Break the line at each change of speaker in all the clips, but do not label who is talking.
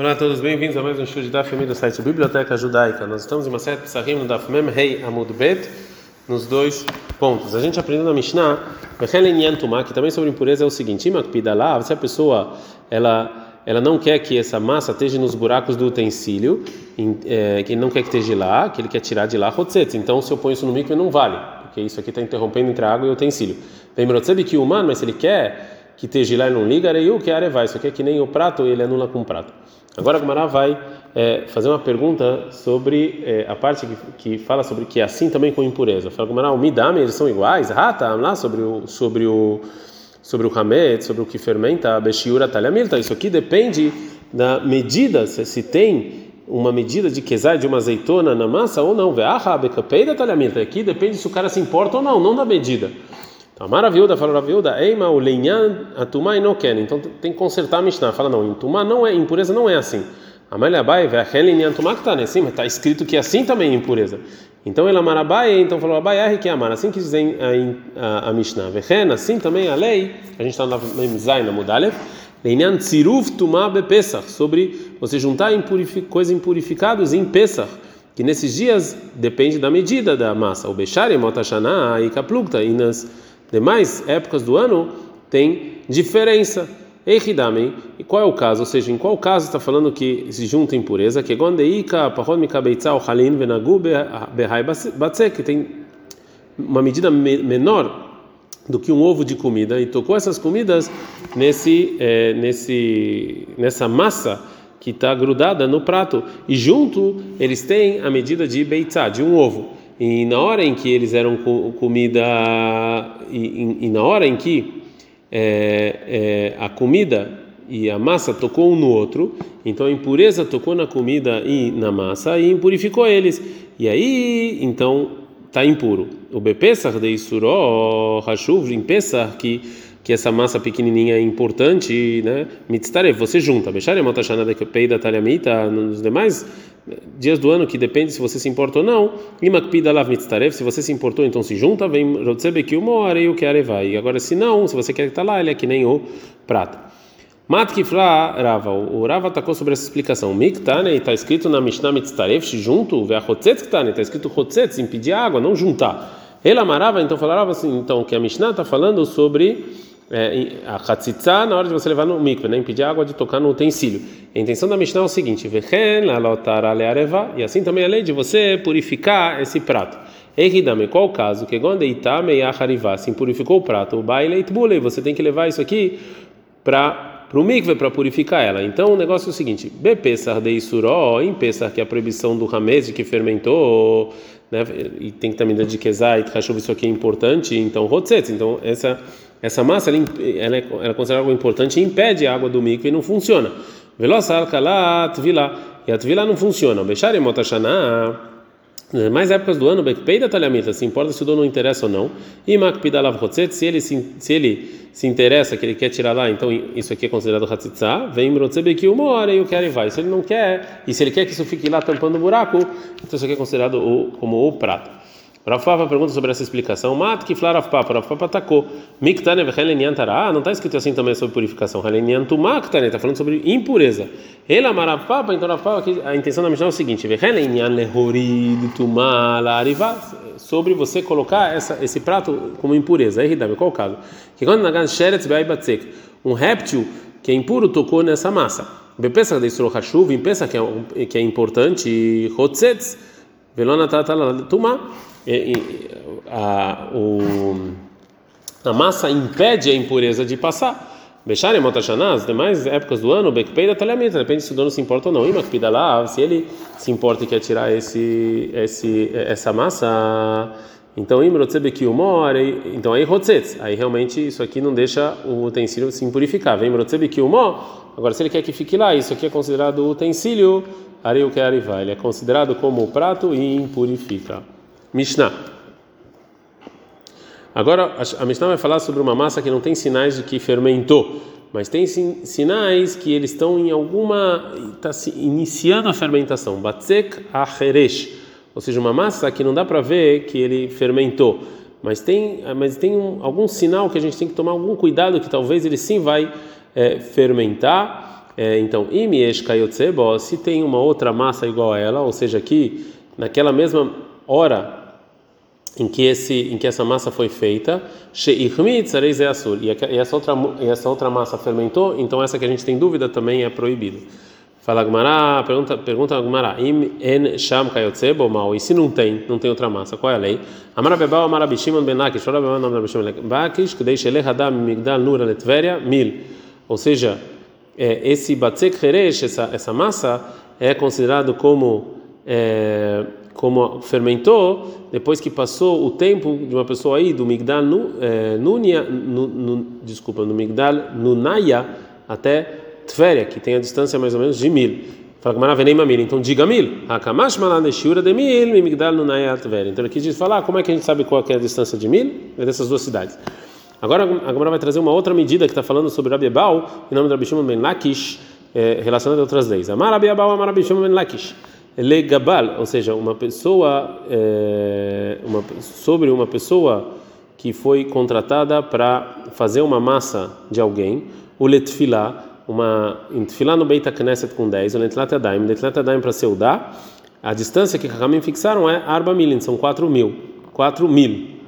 Olá a todos, bem-vindos a mais um show de Daf do site Biblioteca Judaica. Nós estamos em uma série Psahim no Daf Mem Rei Amud Bet, nos dois pontos. A gente aprendeu na Mishnah, que também sobre impureza é o seguinte: se a pessoa ela ela não quer que essa massa esteja nos buracos do utensílio, é, que ele não quer que esteja lá, que ele quer tirar de lá, então se eu ponho isso no mikve não vale, porque isso aqui está interrompendo entre a água e o utensílio. Vem que o humano, mas se ele quer que e não liga, o que arevai, isso aqui é que nem o prato, ele anula com o prato. Agora a Gumara vai é, fazer uma pergunta sobre é, a parte que, que, fala sobre que é assim também com impureza. Fala Gumara, o midame, eles são iguais? Rata, lá sobre o sobre o sobre o hamet, sobre o que fermenta a beshiura talhamilta. Isso aqui depende da medida, se, tem uma medida de quesai de uma azeitona na massa ou não. Aqui depende se o cara se importa ou não, não da medida. Então, maravilha, fala a viúda, eima o lenhan atumá e quer. Então tem que consertar a Mishnah. Fala não, tumá não é, impureza não é assim. Amália Abai, ve'achelen atumá que está, né? Sim, mas está escrito que é assim também impureza. Então ele amarabai, então falou Abai, que amar. Assim que dizem a, a, a Mishnah. Vechen, assim também a lei, a gente está na Memzai, na Mudalev, Leinyan tziruf tumá bepesach, sobre você juntar impurific, coisas impurificadas em Pesach, que nesses dias depende da medida da massa. O Bechari, Motashana e Kaplukta, e nas demais épocas do ano tem diferença. Eichidamei, e qual é o caso? Ou seja, em qual caso está falando que se junta impureza? Que batzek, tem uma medida menor do que um ovo de comida e tocou essas comidas nesse é, nesse nessa massa que está grudada no prato e junto eles têm a medida de beitzá, de um ovo. E na hora em que eles eram comida e, e, na hora em que é, é, a comida e a massa tocou um no outro, então a impureza tocou na comida e na massa e impurificou eles. E aí, então, está impuro. O Bepesach de Isuró, Hashuv, em Pesach, que que essa massa pequenininha é importante, né? Mitztarev, você junta. Bechare motashana de peida talhamita nos demais dias do ano que depende se você se importa ou não. Imakpida lav mitztarev, se você se importou, então se junta, vem rotzebeki uma hora e o que. E agora se não, se você quer estar lá, ele é que nem o prata. Matkifra Rava, o Rava atacou sobre essa explicação. Miktane, está escrito na Mishnah Mitztarev, junto, ve'achotzetz ktane, está escrito chotzetz, impedir água, não juntar. Ele amarava, então falava assim, então que a Mishnah está falando sobre é, a chatzitza na hora de você levar no mikve, né, impedir a água de tocar no utensílio. A intenção da Mishnah é o seguinte: e assim também a lei de você purificar esse prato. Eridame, qual o caso? Que se purificou o prato, o baile você tem que levar isso aqui para para o mikve para purificar ela. Então o negócio é o seguinte: Bepesar de Isuró, em Pesar, que é a proibição do Hamed que fermentou, né, e tem também de Kezai, isso aqui é importante, então Hotzetz. Então essa essa massa ela, ela, é, ela é considerada algo importante e impede a água do mikve e não funciona. Veloçal kalat vila e a tvila não funciona. Bechare motashana mais épocas do ano, Bekpeida talhamita, se importa se o dono interessa ou não. E Makpida lavrotzet, se ele se, se ele se interessa, que ele quer tirar lá, então isso aqui é considerado Hatzitza, vem Mrotzebeki uma hora e o quer e vai. Se ele não quer, e se ele quer que isso fique lá tampando o buraco, então isso aqui é considerado o, como o prato. Rafapa pergunta sobre essa explicação. Mat que flar Rafapa, Rafapa atacou. Miktane vechelenian tará. Ah, não está escrito assim também sobre purificação. Helenian tumaktane, está falando sobre impureza. Ele amarafapa, então Rafapa, a intenção da Mishnah é o seguinte: vechelenian lehorid tumalariva. Sobre você colocar essa, esse prato como impureza. Aí, qual o caso? Que quando nagan sheretz beaibatzek, um réptil que é impuro tocou nessa massa. Bepesa de Isro Hashuv, pensa é, que é importante, Hotzetz, Velona Tatala Tumá a, massa impede a impureza de passar. Bechar em Motashaná, as demais épocas do ano, Bekpeida talhamita, depende se o dono se importa ou não. Imakpida lá, se ele se importa e quer tirar esse, esse, essa massa, então então aí Rotzetz, aí realmente isso aqui não deixa o utensílio se impurificar. Vem agora se ele quer que fique lá, isso aqui é considerado utensílio, Ariu que Arivá, ele é considerado como prato e impurifica. Mishnah. Agora a Mishnah vai falar sobre uma massa que não tem sinais de que fermentou, mas tem sinais que eles estão em alguma está iniciando a fermentação. Batzek acheresh, ou seja, uma massa que não dá para ver que ele fermentou, mas tem mas tem um, algum sinal que a gente tem que tomar algum cuidado que talvez ele sim vai é, fermentar É, então, imiesh kayotsebo, se tem uma outra massa igual a ela, ou seja, que naquela mesma hora em que esse em que essa massa foi feita, e essa outra e essa outra massa fermentou, então essa que a gente tem dúvida também é proibida. Fala Gmará, pergunta pergunta Gmará, im en sham kayotsebo mal, e se não tem, não tem outra massa, qual é a lei? Amara bebal amara bishimon ben lakish, fala bebal amara bishimon ben lakish, que deixa ele hadam migdal nura letveria mil, ou seja, é, esse batzek heresh, essa, essa massa, é considerado como, é, como fermentou depois que passou o tempo de uma pessoa aí do Migdal nu, é, nunia, nu, nu, desculpa, no Migdal Nunaya até Tveria, que tem a distância mais ou menos de mil. Fala que maravilha, mil. Então diga mil. Hakamash malaneshura de mil, Migdal Nunaya Tveria. Então aqui diz falar, como é que a gente sabe qual é a distância de mil? É dessas duas cidades. Agora a Gemara vai trazer uma outra medida que está falando sobre Rabi Ebal, em nome de Rabi Shimon ben Lakish, é, relacionada a outras leis. Amar Rabi Ebal, Amar Rabi Shimon ben Lakish. Legabal, ou seja, uma pessoa, é, uma, sobre uma pessoa que foi contratada para fazer uma massa de alguém, o letfilá, uma tefilá no Beit Knesset com 10, o letlat adaim, letlat adaim para seudar, a distância que Hakamim fixaram é arba milin, são 4 mil, 4 mil.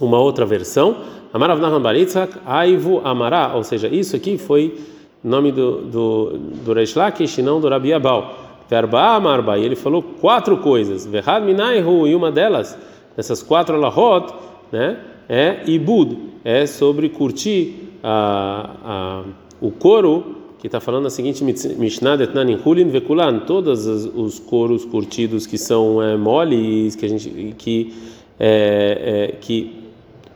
Uma outra versão, Amarav Nahman Baritzak, Aivu Amará, ou seja, isso aqui foi nome do, do, do Reish Lakish não do Rabi Abal. Verba Amarba, e ele falou quatro coisas. Verhad Minaihu, e uma delas, dessas quatro alahot, né, é Ibud, é sobre curtir a, a, o couro, que está falando a seguinte Mishnah Vekulan, todos os couros curtidos que são é, moles, que a gente que é, é, que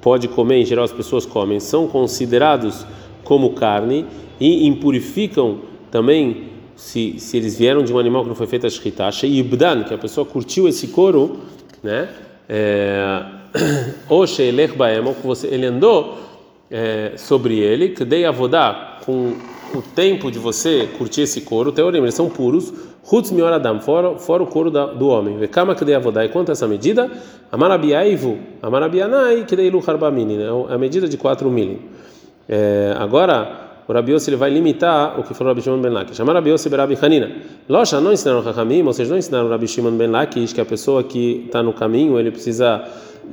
pode comer, em geral as pessoas comem, são considerados como carne e impurificam também se, se eles vieram de um animal que não foi feito a shkita, ibdan, que a pessoa curtiu esse couro, né? É, ou que você ele andou é, sobre ele, que dei avodá com o tempo de você curtir esse couro, teoria, eles são puros, Hutz mioradam, fora, fora o couro da, do homem. Vekama que dei avodai, quanto a essa medida? Amarabiaivu, amarabianai, que dei né? a medida de 4 milim. É, agora, o Rabiose ele vai limitar o que falou Rabi Shimon ben Lakish. Chamar Rabiose Berabi Hanina. Loja não ensinaram Hakamim, ou seja, não ensinaram Rabi Shimon ben Lakish que a pessoa que está no caminho ele precisa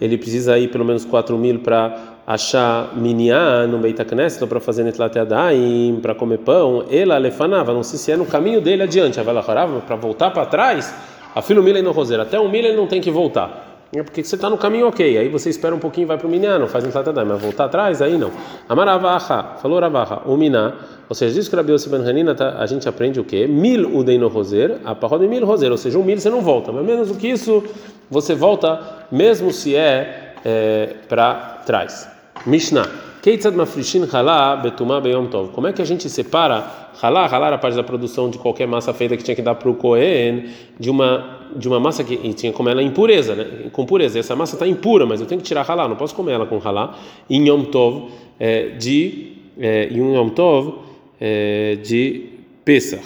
ele precisa ir pelo menos 4 mil para achar minyan no Beit HaKnesset, para fazer netlat yadayim, para comer pão, ela lefanava, não sei se é no caminho dele adiante, para voltar para trás, a filho milha no roseiro, até um milha ele não tem que voltar. É porque você está no caminho ok, aí você espera um pouquinho, vai para o minyan, não faz netlat yadayim, mas voltar atrás, aí não. Amaravaha, falou Ravaha, o miná, ou seja, diz que Rabi Yossi Ben Hanina, tá, a gente aprende o quê? Mil udei no roseiro, a parroda mil roseiro, ou seja, um mil você não volta, mas menos do que isso, você volta, mesmo se é, é para trás. Mishnah. Keitzad mafrishin halá betumá beyom tov. Como é que a gente separa halá, halá era parte da produção de qualquer massa feita que tinha que dar para o Kohen, de uma de uma massa que tinha comer ela impureza, né? Com pureza. Essa massa está impura, mas eu tenho que tirar halá, não posso comer ela com halá. Em yom tov é, de é, em yom tov é, de Pesach.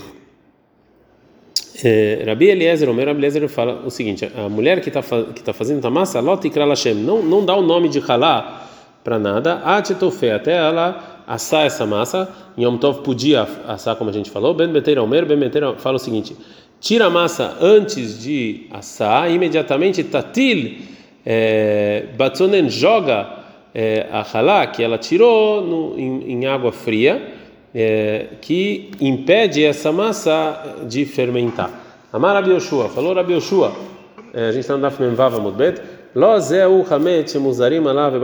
É, Rabi Eliezer, o Rabi Eliezer fala o seguinte: a mulher que está que tá fazendo a massa, Lot e Lashem, não não dá o nome de halá para nada, atitofé, até ela assar essa massa. Yom Tov podia assar, como a gente falou. Ben Beteira Omer, Ben Beteira fala o seguinte: tira a massa antes de assar, imediatamente tatil é, batzonen joga é, a halá que ela tirou no, em, em água fria, é, que impede essa massa de fermentar. Amar Rabi Yoshua, falou Rabi Yoshua, é, a gente está no Daf Memvava Mudbet, Lozeu Hametz Muzarim Alav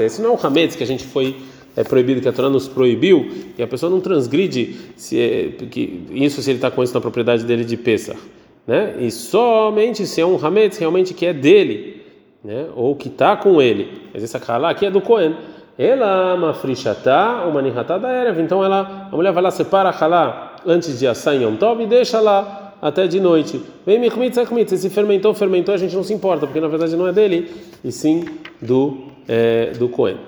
Esse não é o Hametz que a gente foi é proibido, que a Torá nos proibiu, e a pessoa não transgride se é, que, isso se ele está com isso na propriedade dele de Pesach. Né? E somente se é um Hametz realmente que é dele, né? ou que está com ele. Mas essa Kalá aqui é do Cohen. Ela mafrishatá, uma nihatá da Erev. Então ela, a mulher vai lá, separa a Kalá antes de assar em Yom Tov e deixa lá até de noite. Vem mikmitz akmitz, se fermentou, fermentou, a gente não se importa, porque na verdade não é dele, e sim do é, do Cohen.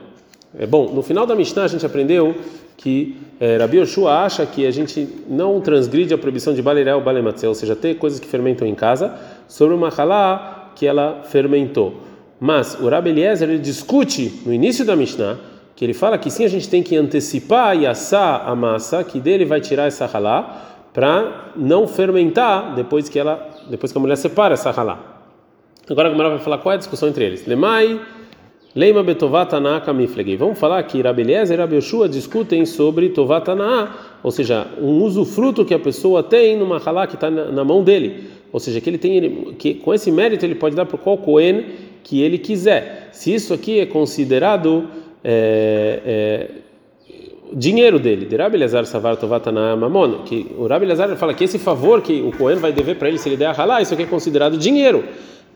É bom, no final da Mishnah a gente aprendeu que é, Rabi Yoshua acha que a gente não transgride a proibição de balerel balematzel, ou seja, ter coisas que fermentam em casa, sobre uma halá que ela fermentou. Mas o Rabi Eliezer ele discute no início da Mishnah que ele fala que sim, a gente tem que antecipar e assar a massa, que dele vai tirar essa halá, para não fermentar depois que ela, depois que a mulher separa essa halá. Agora a Gemara vai falar qual é a discussão entre eles. Lemai, Leima betovata miflegei. Vamos falar que Rabi Eliezer e Rabi Yoshua discutem sobre tovata ou seja, um usufruto que a pessoa tem numa halá que está na, na, mão dele. Ou seja, que ele tem, que com esse mérito ele pode dar para qual Cohen que ele quiser. Se isso aqui é considerado é, é, dinheiro dele, de Rabi Elazar Savar Tovatana Mamon, que o Rabi fala que esse favor que o Cohen vai dever para ele se ele der a halá, isso aqui é considerado dinheiro.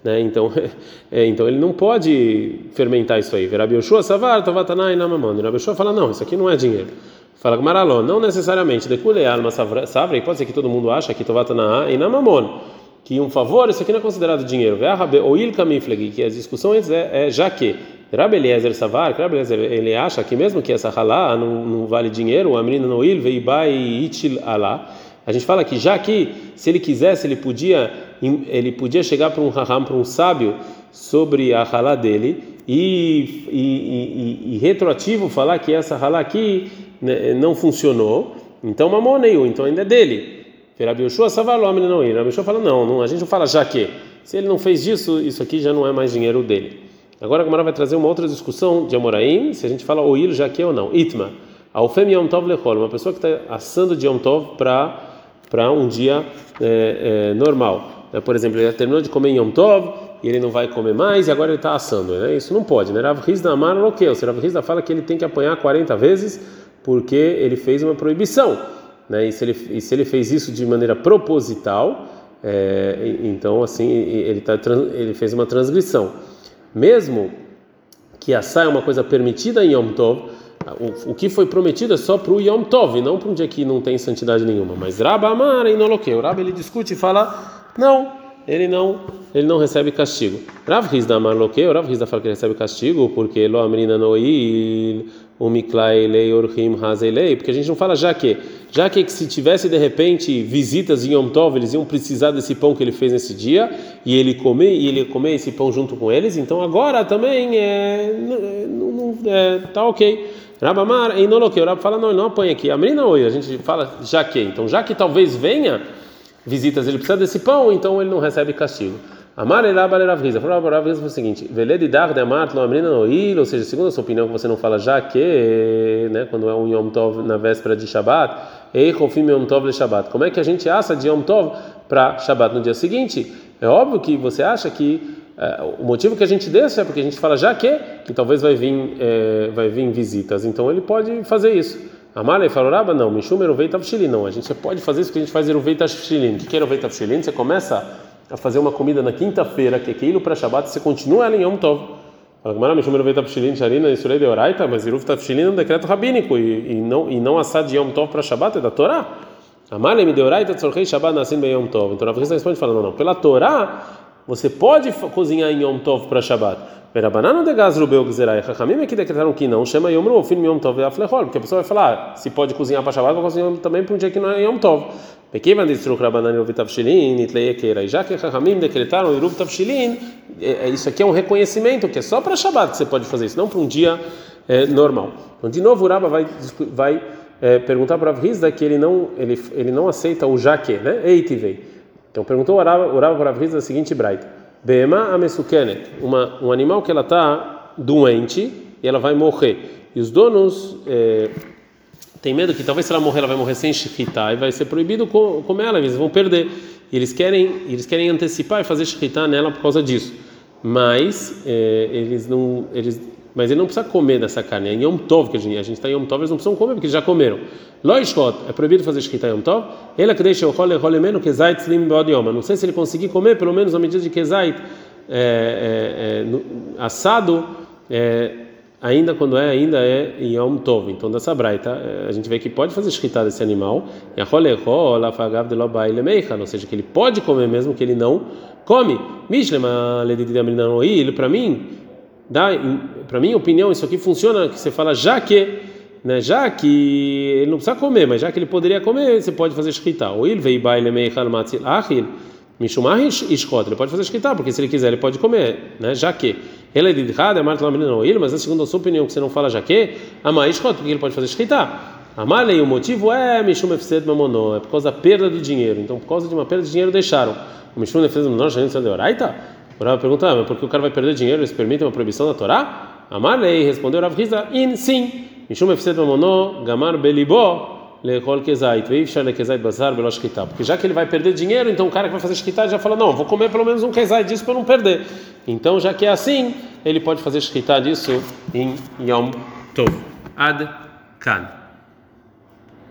Né? Então, é, então ele não pode fermentar isso aí. Rabi Yoshua Savar Tovatana Mamon. Rabi fala, não, isso aqui não é dinheiro. Fala Maraló, não necessariamente. Decule alma savra, e pode ser que todo mundo acha que Tovatana e Mamon que um favor, isso aqui não é considerado dinheiro. Ou il kamifleg, que as discussões é, é já que Rabbi Eliezer Savar, Rabbi Eliezer, ele acha que mesmo que essa halá não, não vale dinheiro, a menina no il veibai itil alá. A gente fala que já que se ele quisesse, ele podia ele podia chegar para um raham, para um sábio sobre a halá dele e, e, e, e, retroativo falar que essa halá aqui né, não funcionou. Então mamoneiu, então ainda é dele. Rabi Yoshua Savar, não ir. Rabi Yoshua fala não, não, a gente não fala já que. Se ele não fez isso, isso aqui já não é mais dinheiro dele. Agora a Gemara vai trazer uma outra discussão de Amoraim, se a gente fala oil já que ou não. Itma, Alfem Yom Tov Lechol, uma pessoa que está assando de Yom Tov para um dia é, é, normal. É, por exemplo, ele terminou de comer Yom Tov e ele não vai comer mais e agora ele está assando. Né? Isso não pode. Né? Rav Rizda Amar Loqueu. Se Rav Rizda fala que ele tem que apanhar 40 vezes porque ele fez uma proibição. Né? E, se ele, e se ele fez isso de maneira proposital, é, então assim ele, tá, ele fez uma transgressão mesmo que assar é uma coisa permitida em Yom Tov, o, o que foi prometido é só para o Yom Tov, não para um dia que não tem santidade nenhuma. Mas Rabba Amar e Noloque, o Rabba ele discute e fala, não, ele não, ele não recebe castigo. Rav Rizda Amar Loque, o Rav Rizda fala que ele recebe castigo porque Lo Amrina Noil, Umiklai Lei Orhim Hazelei, porque a gente não fala já que já que se tivesse de repente visitas em Yom Tov, eles iam precisar desse pão que ele fez nesse dia e ele comer e ele comer esse pão junto com eles, então agora também é, não, não, é tá ok. Rabamar em Noloque, o Rab fala não, ele não apanha aqui. A menina oi, a gente fala já que, então já que talvez venha visitas, ele precisa desse pão, então ele não recebe castigo. Amar Elaba Ravriza. Falou Ravriza foi o seguinte: Veled dar de Amar lo amrina noil, ou seja, segundo a sua opinião, que você não fala já que, né, quando é um Yom Tov na véspera de Shabbat, Ei Rofim Yom Tov le Shabbat. Como é que a gente assa de Yom Tov para Shabbat no dia seguinte? É óbvio que você acha que é, o motivo que a gente deixa é porque a gente fala já que, que talvez vai vir, é, vai vir visitas, então ele pode fazer isso. Amar e Faroraba? Não, Mishum Eruvei Tavshilin, não. A gente pode fazer isso que a gente faz Eruvei Tavshilin. O que é Eruvei Tavshilin? Você começa a fazer uma comida na quinta-feira, que é quilo para Shabbat, você continua ela em Yom Tov. Fala, Gamara, Mishum Eruvet Tafshilin, Sharina, Isurei de Oraita, mas Iruv Tafshilin é um decreto rabínico e, e, não, e não assar de Yom Tov para Shabbat, é da Torá. Amale me de Oraita, Tzorchei Shabbat, Nassim Yom Tov. Então, a Rav responde falando, não, não, pela Torá, você pode cozinhar em Yom Tov para Shabbat. Perabanano de gás rubeu gzerai. É que decretaram que não. Chama Yom Rufin Yom Tov e Aflechol. Porque a pessoa vai falar, se pode cozinhar para Shabbat, vai cozinhar também para um dia que não é Yom Tov. Pequevan destruk Rabanan Iruv Tavshilin, Itleiekeira. E já que Chachamim decretaram Iruv Tavshilin, isso aqui é um reconhecimento que é só para Shabbat que você pode fazer isso, não para um dia é, normal. Então, de novo, o Rabba vai, vai é, perguntar para Rav Rizda que ele não, ele, ele não aceita o jaque, né? Eitivei. Então, perguntou o Rabba para Rav Rizda a seguinte braita. Bema amesukenet, um animal que ela está doente e ela vai morrer. E os donos é, têm medo que talvez se ela morrer ela vai morrer sem shechita e vai ser proibido comer ela, eles vão perder. E eles querem eles querem antecipar e fazer shechita nela por causa disso. Mas é, eles não eles mas ele não precisa comer dessa carne. É Yom Tov que a gente está em Yom Tov, eles não precisam comer porque eles já comeram. Loishot, é proibido fazer shkita Yom Tov. Ele que deixa o role role menos que zait slim bodioma. Não sei se ele conseguir comer pelo menos a medida de que zait é, é, é, assado é, ainda quando é ainda é em Yom Tov. Então dessa braita é, a gente vê que pode fazer shkita desse animal. Ou seja que ele pode comer mesmo que ele não come. Para mim para mim opinião isso aqui funciona que você fala já que né já que ele não precisa comer mas já que ele poderia comer você pode fazer shkita ou ele veio baile achil mishumah ishkot ele pode fazer shkita porque se ele quiser ele pode comer né já que Ela é de é Marta lá não ele, mas a segunda sua opinião que você não fala já que, a maishkot, porque ele pode fazer shkita. Amalei, o motivo é Mishum Efsed Mamonó, é por causa da perda do dinheiro. Então, por causa de uma perda de dinheiro, deixaram. O Mishum Efsed Mamonó, já não de Oraita? O Rav pergunta, ah, mas porque o cara vai perder dinheiro, eles permitem uma proibição da Torá? Amalei, respondeu Rav Riza, in, sim. Mishum Efsed Mamonó, Gamar Belibó, Porque já que ele vai perder dinheiro, então o cara que vai fazer shkita já fala, não, vou comer pelo menos um Kezait disso para não perder. Então, já que é assim, ele pode fazer shkita disso em Yom Tov. Ad Kan.